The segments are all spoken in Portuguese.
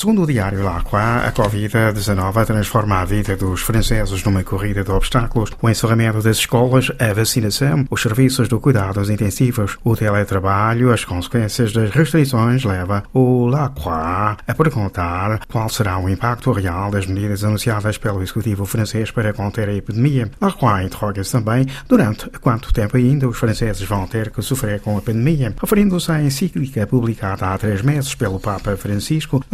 Segundo o diário Lacroix, a Covid-19 transforma a vida dos franceses numa corrida de obstáculos. O encerramento das escolas, a vacinação, os serviços de cuidados intensivos, o teletrabalho, as consequências das restrições leva o Lacroix a perguntar qual será o impacto real das medidas anunciadas pelo executivo francês para conter a epidemia. Lacroix interroga-se também durante quanto tempo ainda os franceses vão ter que sofrer com a pandemia. Referindo-se à encíclica publicada há três meses pelo Papa Francisco,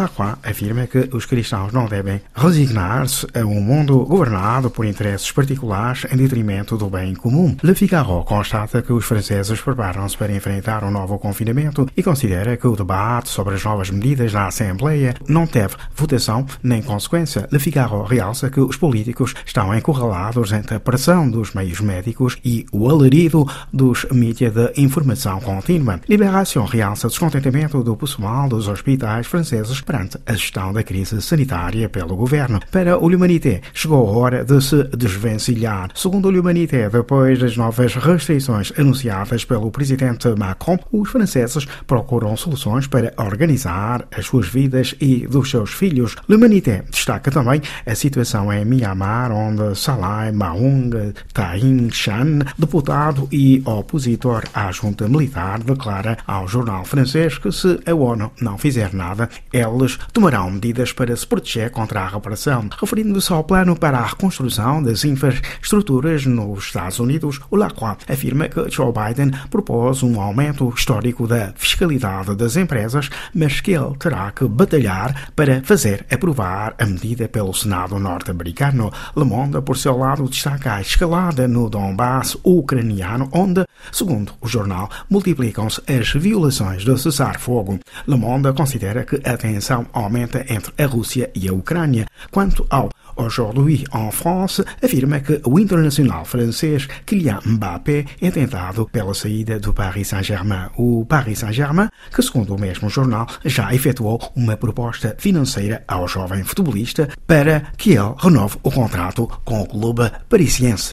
Afirma que os cristãos não devem resignar-se a um mundo governado por interesses particulares em detrimento do bem comum. Le Figaro constata que os franceses preparam-se para enfrentar um novo confinamento e considera que o debate sobre as novas medidas na Assembleia não teve votação nem consequência. Le Figaro realça que os políticos estão encurralados entre a pressão dos meios médicos e o alarido dos mídias de informação contínua. Liberação realça descontentamento do pessoal dos hospitais franceses perante a gestão da crise sanitária pelo governo. Para o L'Humanité, chegou a hora de se desvencilhar. Segundo o L'Humanité, depois das novas restrições anunciadas pelo presidente Macron, os franceses procuram soluções para organizar as suas vidas e dos seus filhos. L'Humanité destaca também a situação em Myanmar, onde Salai Maung Tain Shan, deputado e opositor à junta militar, declara ao jornal francês que se a ONU não fizer nada, eles tomarão medidas para se proteger contra a repressão. Referindo-se ao plano para a reconstrução das infraestruturas nos Estados Unidos, o Lacroix afirma que Joe Biden propôs um aumento histórico da fiscalidade das empresas, mas que ele terá que batalhar para fazer aprovar a medida pelo Senado norte-americano. Le Monde, por seu lado, destaca a escalada no Donbass ucraniano, onde, segundo o jornal, multiplicam-se as violações do cessar-fogo. Le Monde considera que a tensão aumenta entre a Rússia e a Ucrânia. Quanto ao Aujourd'hui en France, afirma que o internacional francês Kylian Mbappé é tentado pela saída do Paris Saint-Germain. O Paris Saint-Germain, que segundo o mesmo jornal, já efetuou uma proposta financeira ao jovem futebolista para que ele renove o contrato com o clube parisiense.